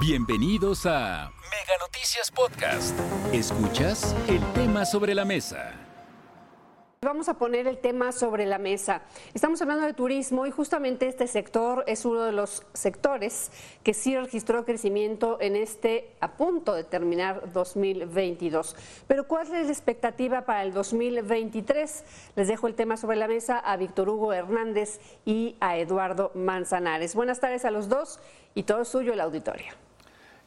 Bienvenidos a Mega Noticias Podcast. Escuchas el tema sobre la mesa. Vamos a poner el tema sobre la mesa. Estamos hablando de turismo y justamente este sector es uno de los sectores que sí registró crecimiento en este a punto de terminar 2022. Pero ¿cuál es la expectativa para el 2023? Les dejo el tema sobre la mesa a Víctor Hugo Hernández y a Eduardo Manzanares. Buenas tardes a los dos y todo suyo el auditorio.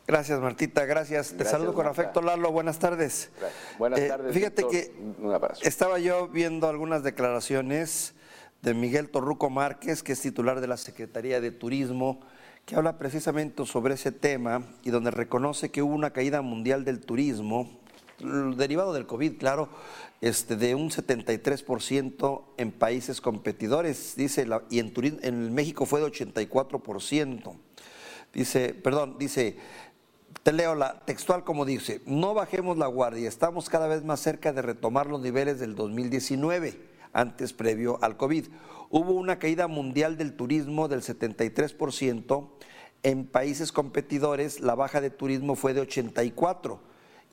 Gracias, Martita. Gracias. Te saludo con afecto, Lalo. Buenas tardes. Buenas eh, tardes. Fíjate que estaba yo viendo algunas declaraciones de Miguel Torruco Márquez, que es titular de la Secretaría de Turismo, que habla precisamente sobre ese tema y donde reconoce que hubo una caída mundial del turismo, derivado del COVID, claro, este, de un 73% en países competidores, dice, y en, en México fue de 84%. Dice, perdón, dice, te leo la textual como dice, no bajemos la guardia, estamos cada vez más cerca de retomar los niveles del 2019, antes previo al COVID. Hubo una caída mundial del turismo del 73%, en países competidores la baja de turismo fue de 84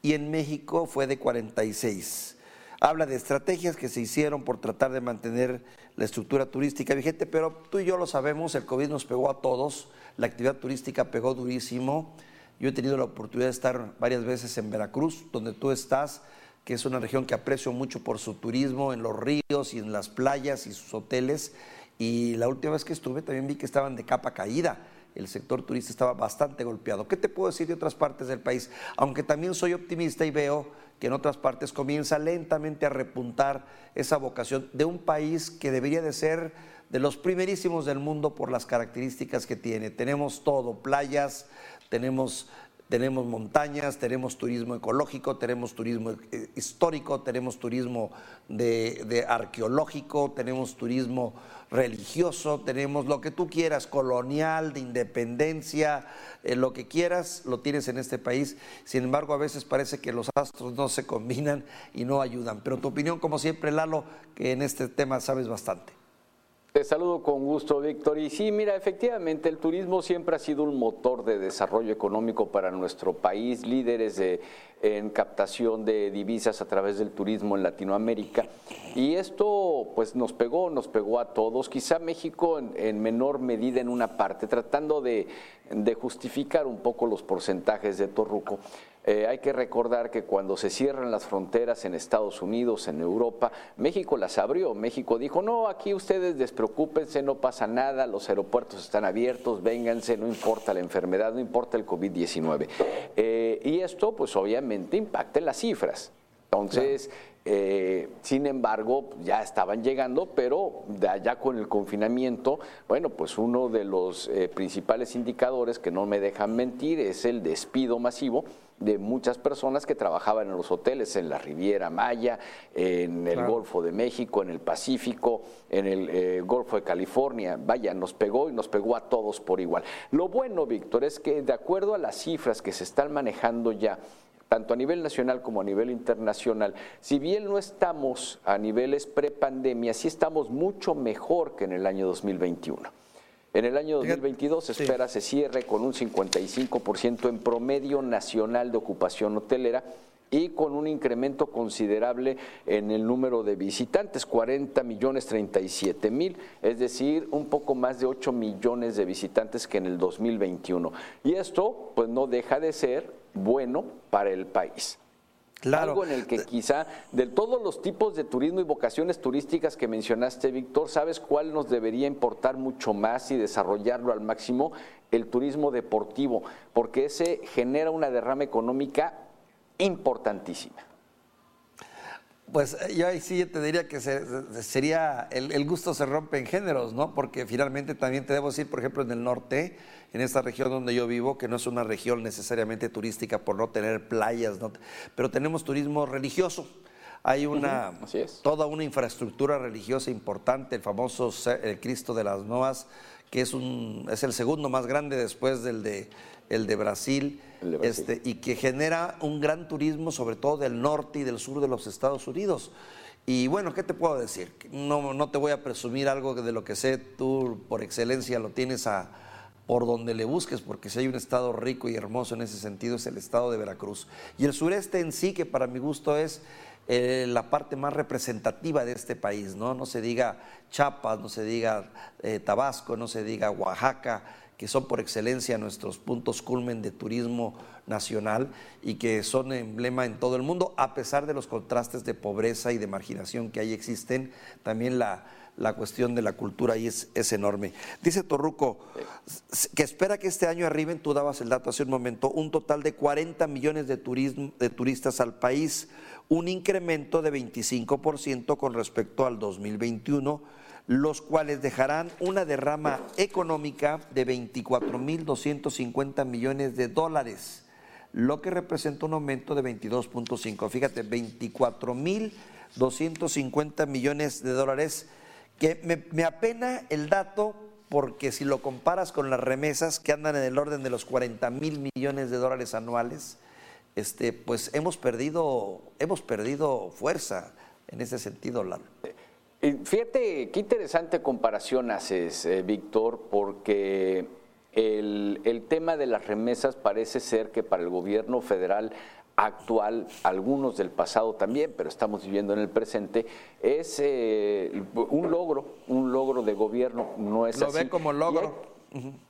y en México fue de 46. Habla de estrategias que se hicieron por tratar de mantener la estructura turística vigente, pero tú y yo lo sabemos, el COVID nos pegó a todos, la actividad turística pegó durísimo yo he tenido la oportunidad de estar varias veces en Veracruz, donde tú estás, que es una región que aprecio mucho por su turismo, en los ríos y en las playas y sus hoteles. Y la última vez que estuve también vi que estaban de capa caída. El sector turista estaba bastante golpeado. ¿Qué te puedo decir de otras partes del país? Aunque también soy optimista y veo que en otras partes comienza lentamente a repuntar esa vocación de un país que debería de ser de los primerísimos del mundo por las características que tiene. Tenemos todo, playas, tenemos, tenemos montañas, tenemos turismo ecológico, tenemos turismo eh, histórico, tenemos turismo de, arqueológico, tenemos turismo religioso, tenemos lo que tú quieras, colonial, de independencia, eh, lo que quieras, lo tienes en este país. Sin embargo, a veces parece que los astros no se combinan y no ayudan. Pero tu opinión, como siempre, Lalo, que en este tema sabes bastante. Te saludo con gusto, Víctor. Y sí, mira, efectivamente, el turismo siempre ha sido un motor de desarrollo económico para nuestro país, líderes de, en captación de divisas a través del turismo en Latinoamérica. Y esto pues nos pegó, nos pegó a todos, quizá México en, menor medida en una parte, tratando de, de justificar un poco los porcentajes de Torruco. Eh, hay que recordar que cuando se cierran las fronteras en Estados Unidos, en Europa, México las abrió. México dijo, no, aquí ustedes despreocúpense, no pasa nada, los aeropuertos están abiertos, vénganse, no importa la enfermedad, no importa el COVID-19. Eh, y esto, pues obviamente, impacta en las cifras. Entonces, eh, sin embargo, ya estaban llegando, pero allá con el confinamiento, bueno, pues uno de los principales indicadores que no me dejan mentir es el despido masivo de muchas personas que trabajaban en los hoteles en la Riviera Maya, en el Golfo de México, en el Pacífico, en el eh, Golfo de California. Vaya, nos pegó y nos pegó a todos por igual. Lo bueno, Víctor, es que de acuerdo a las cifras que se están manejando ya, tanto a nivel nacional como a nivel internacional, si bien no estamos a niveles prepandemia, sí estamos mucho mejor que en el año 2021. En el año 2022 se espera se cierre con un 55% en promedio nacional de ocupación hotelera y con un incremento considerable en el número de visitantes, 40 millones 37 mil, es decir, un poco más de 8 millones de visitantes que en el 2021. Y esto pues no deja de ser bueno para el país. Algo en el que quizá de todos los tipos de turismo y vocaciones turísticas que mencionaste, Víctor, ¿sabes cuál nos debería importar mucho más y desarrollarlo al máximo? El turismo deportivo, porque ese genera una derrama económica importantísima. Pues eh, yo ahí sí te diría que sería, el, gusto se rompe en géneros, ¿no? Porque finalmente también te debo decir, por ejemplo, en el norte, en esta región donde yo vivo, que no es una región necesariamente turística por no tener playas, pero tenemos turismo religioso. Hay una, toda una infraestructura religiosa importante, el famoso el Cristo de las Noas, que es, un, es el segundo más grande después del de, el de Brasil, Este, y que genera un gran turismo, sobre todo del norte y del sur de los Estados Unidos. Y bueno, ¿qué te puedo decir? No, no te voy a presumir algo de lo que sé, tú por excelencia lo tienes a, por donde le busques, porque si hay un estado rico y hermoso en ese sentido es el estado de Veracruz. Y el sureste en sí, que para mi gusto es eh, la parte más representativa de este país, ¿no? No se diga Chiapas, no se diga eh, Tabasco, no se diga Oaxaca, que son por excelencia nuestros puntos culmen de turismo nacional y que son emblema en todo el mundo, a pesar de los contrastes de pobreza y de marginación que ahí existen, también la, la cuestión de la cultura ahí es, es, enorme. Dice Torruco que espera que este año arriben, tú dabas el dato hace un momento, un total de 40 millones de, turismo, de turistas al país, un incremento de 25% con respecto al 2021, los cuales dejarán una derrama económica de 24.250 millones de dólares, lo que representa un aumento de 22.5. Fíjate, 24.250 millones de dólares que me, apena el dato porque si lo comparas con las remesas que andan en el orden de los 40 mil millones de dólares anuales, este, pues hemos perdido, hemos perdido fuerza en ese sentido. Eh, fíjate qué interesante comparación haces, eh, Víctor, porque el, el, tema de las remesas parece ser que para el gobierno federal actual, algunos del pasado también, pero estamos viviendo en el presente, es eh, un logro, un logro de gobierno, no es lo así. Ven como logro.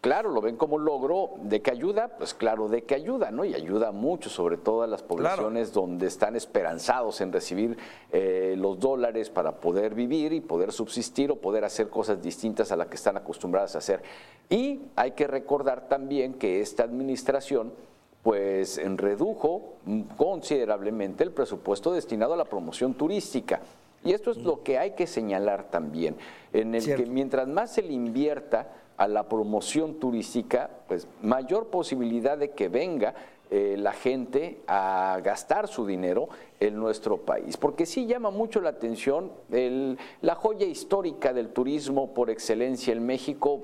Claro, lo ven como logro de que ayuda, pues claro, de que ayuda, ¿no? Y ayuda mucho, sobre todo a las poblaciones donde están esperanzados en recibir eh, los dólares para poder vivir y poder subsistir o poder hacer cosas distintas a las que están acostumbradas a hacer. Y hay que recordar también que esta administración pues redujo considerablemente el presupuesto destinado a la promoción turística. Y esto es lo que hay que señalar también, en el que mientras más se le invierta a la promoción turística, pues mayor posibilidad de que venga eh, la gente a gastar su dinero en nuestro país. Porque sí llama mucho la atención la joya histórica del turismo por excelencia en México,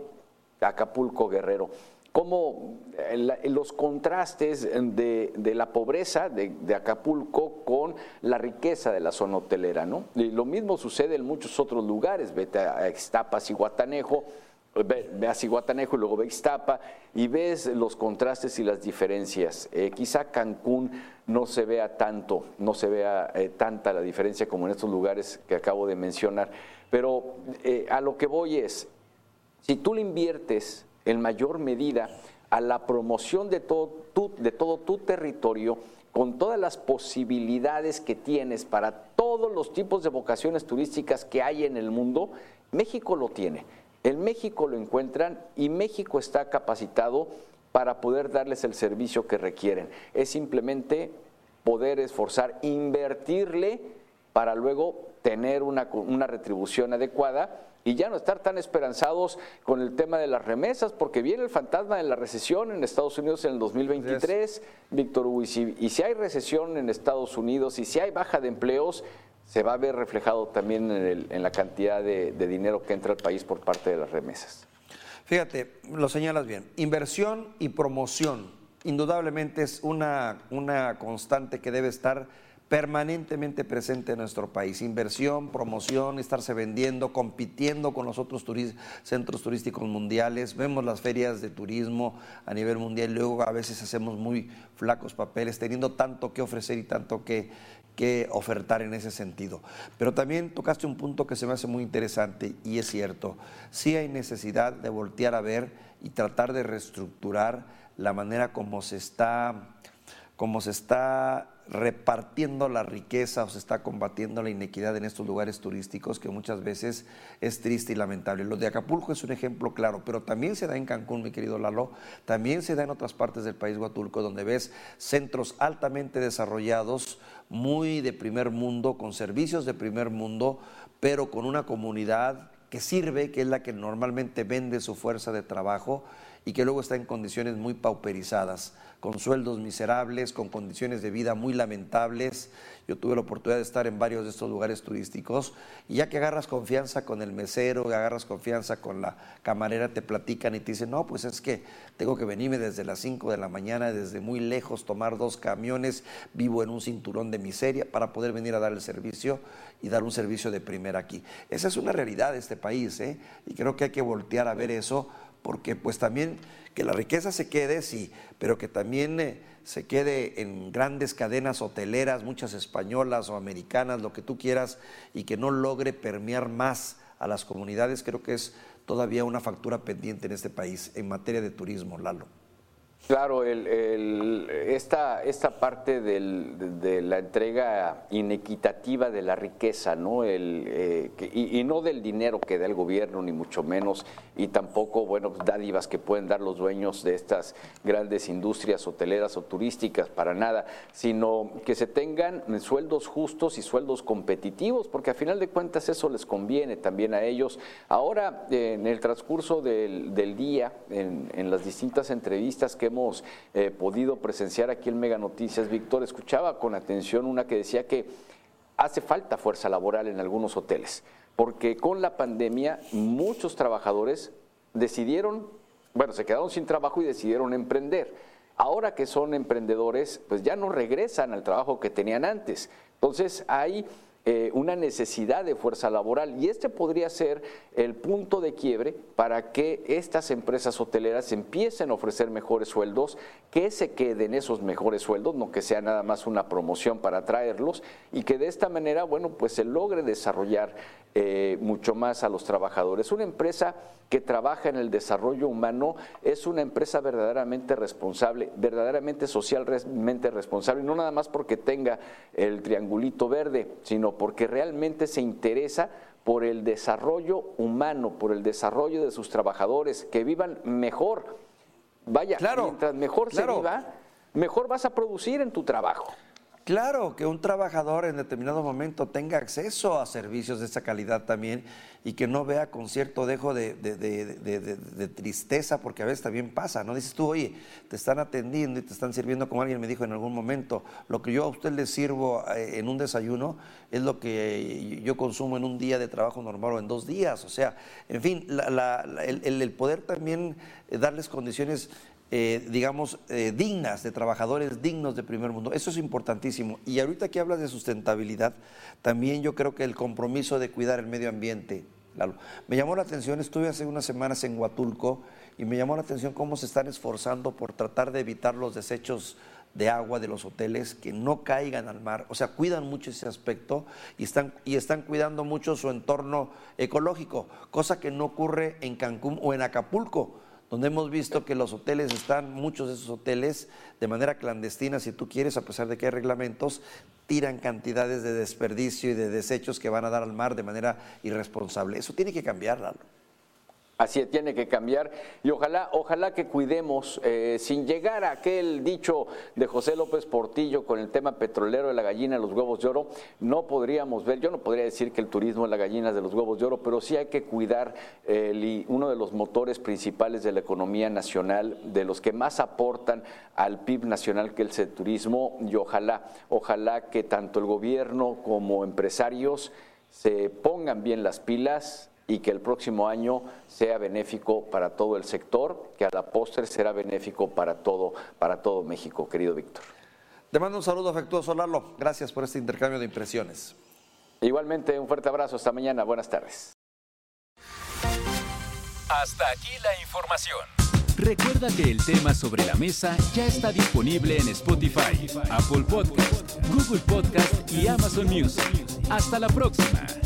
Acapulco Guerrero cómo eh, los contrastes de, la pobreza de, Acapulco con la riqueza de la zona hotelera, ¿no? Y lo mismo sucede en muchos otros lugares, vete a Ixtapas y Guatanejo, ve, a Ciguatanejo y luego ve Ixtapa y ves los contrastes y las diferencias. Eh, quizá Cancún no se vea tanto, no se vea eh, tanta la diferencia como en estos lugares que acabo de mencionar, pero a lo que voy es, si tú le inviertes en mayor medida a la promoción de todo tu, de todo tu territorio con todas las posibilidades que tienes para todos los tipos de vocaciones turísticas que hay en el mundo, México lo tiene. En México lo encuentran y México está capacitado para poder darles el servicio que requieren. Es simplemente poder esforzar, invertirle para luego tener una, una retribución adecuada y ya no estar tan esperanzados con el tema de las remesas, porque viene el fantasma de la recesión en Estados Unidos en el 2023, Víctor Hugo, y si, hay recesión en Estados Unidos y si hay baja de empleos, se va a ver reflejado también en, la cantidad de, dinero que entra al país por parte de las remesas. Fíjate, lo señalas bien, inversión y promoción indudablemente es una, una constante que debe estar permanentemente presente en nuestro país. Inversión, promoción, estarse vendiendo, compitiendo con los otros centros turísticos mundiales. Vemos las ferias de turismo a nivel mundial y luego a veces hacemos muy flacos papeles, teniendo tanto que ofrecer y tanto que, que ofertar en ese sentido. Pero también tocaste un punto que se me hace muy interesante y es cierto, sí hay necesidad de voltear a ver y tratar de reestructurar la manera como se está, como se está repartiendo la riqueza o se está combatiendo la inequidad en estos lugares turísticos que muchas veces es triste y lamentable. Lo de Acapulco es un ejemplo claro, pero también se da en Cancún, mi querido Lalo, también se da en otras partes del país Huatulco, donde ves centros altamente desarrollados, muy de primer mundo, con servicios de primer mundo, pero con una comunidad que sirve, que es la que normalmente vende su fuerza de trabajo y que luego está en condiciones muy pauperizadas con sueldos miserables, con condiciones de vida muy lamentables. Yo tuve la oportunidad de estar en varios de estos lugares turísticos y ya que agarras confianza con el mesero, agarras confianza con la camarera, te platican y te dicen, no, pues es que tengo que venirme desde las 5 de la mañana, desde muy lejos, tomar dos camiones, vivo en un cinturón de miseria para poder venir a dar el servicio y dar un servicio de primera aquí. Esa es una realidad de este país ¿eh? y creo que hay que voltear a ver eso porque pues también que la riqueza se quede, sí, pero que también eh, se quede en grandes cadenas hoteleras, muchas españolas o americanas, lo que tú quieras, y que no logre permear más a las comunidades, creo que es todavía una factura pendiente en este país en materia de turismo, Lalo. Claro, esta, esta parte de la entrega inequitativa de la riqueza, ¿no? El, eh, y, no del dinero que da el gobierno, ni mucho menos, y tampoco, bueno, pues, dádivas que pueden dar los dueños de estas grandes industrias hoteleras o turísticas, para nada, sino que se tengan sueldos justos y sueldos competitivos, porque a final de cuentas eso les conviene también a ellos. Ahora, en el transcurso del, día, en, en las distintas entrevistas que hemos eh, podido presenciar aquí en Mega Noticias, Víctor, escuchaba con atención una que decía que hace falta fuerza laboral en algunos hoteles, porque con la pandemia muchos trabajadores decidieron, bueno, se quedaron sin trabajo y decidieron emprender. Ahora que son emprendedores, pues ya no regresan al trabajo que tenían antes. Entonces hay eh, una necesidad de fuerza laboral y este podría ser el punto de quiebre para que estas empresas hoteleras empiecen a ofrecer mejores sueldos, que se queden esos mejores sueldos, no que sea nada más una promoción para atraerlos y que de esta manera, bueno, pues se logre desarrollar eh, mucho más a los trabajadores. Una empresa que trabaja en el desarrollo humano es una empresa verdaderamente responsable, verdaderamente socialmente responsable, no nada más porque tenga el triangulito verde, sino porque realmente se interesa por el desarrollo humano, por el desarrollo de sus trabajadores, que vivan mejor. Vaya, mientras mejor se viva, mejor vas a producir en tu trabajo. Claro, que un trabajador en determinado momento tenga acceso a servicios de esa calidad también y que no vea con cierto dejo de, tristeza, porque a veces también pasa, ¿no? Dices tú, oye, te están atendiendo y te están sirviendo como alguien me dijo en algún momento, lo que yo a usted le sirvo eh, en un desayuno es lo que yo consumo en un día de trabajo normal o en dos días, o sea, en fin, el, poder también darles condiciones eh, digamos, eh, dignas, de trabajadores dignos de primer mundo. Eso es importantísimo. Y ahorita que hablas de sustentabilidad, también yo creo que el compromiso de cuidar el medio ambiente, me llamó la atención, estuve hace unas semanas en Huatulco y me llamó la atención cómo se están esforzando por tratar de evitar los desechos de agua de los hoteles que no caigan al mar, o sea, cuidan mucho ese aspecto y están, y están cuidando mucho su entorno ecológico, cosa que no ocurre en Cancún o en Acapulco donde hemos visto que los hoteles están, muchos de esos hoteles, de manera clandestina, si tú quieres, a pesar de que hay reglamentos, tiran cantidades de desperdicio y de desechos que van a dar al mar de manera irresponsable. Eso tiene que cambiar, Lalo. Así tiene que cambiar. Y ojalá, ojalá que cuidemos, eh, sin llegar a aquel dicho de José López Portillo con el tema petrolero de la gallina los huevos de oro, no podríamos ver, yo no podría decir que el turismo es la gallina de los huevos de oro, pero sí hay que cuidar uno de los motores principales de la economía nacional, de los que más aportan al PIB nacional que es el turismo y ojalá, ojalá que tanto el gobierno como empresarios se pongan bien las pilas y que el próximo año sea benéfico para todo el sector, que a la postre será benéfico para todo, para todo México, querido Víctor. Te mando un saludo afectuoso, Lalo. Gracias por este intercambio de impresiones. Igualmente, un fuerte abrazo. Hasta mañana. Buenas tardes. Hasta aquí la información. Recuerda que el tema sobre la mesa ya está disponible en Spotify, Apple Podcast, Google Podcast y Amazon Music. Hasta la próxima.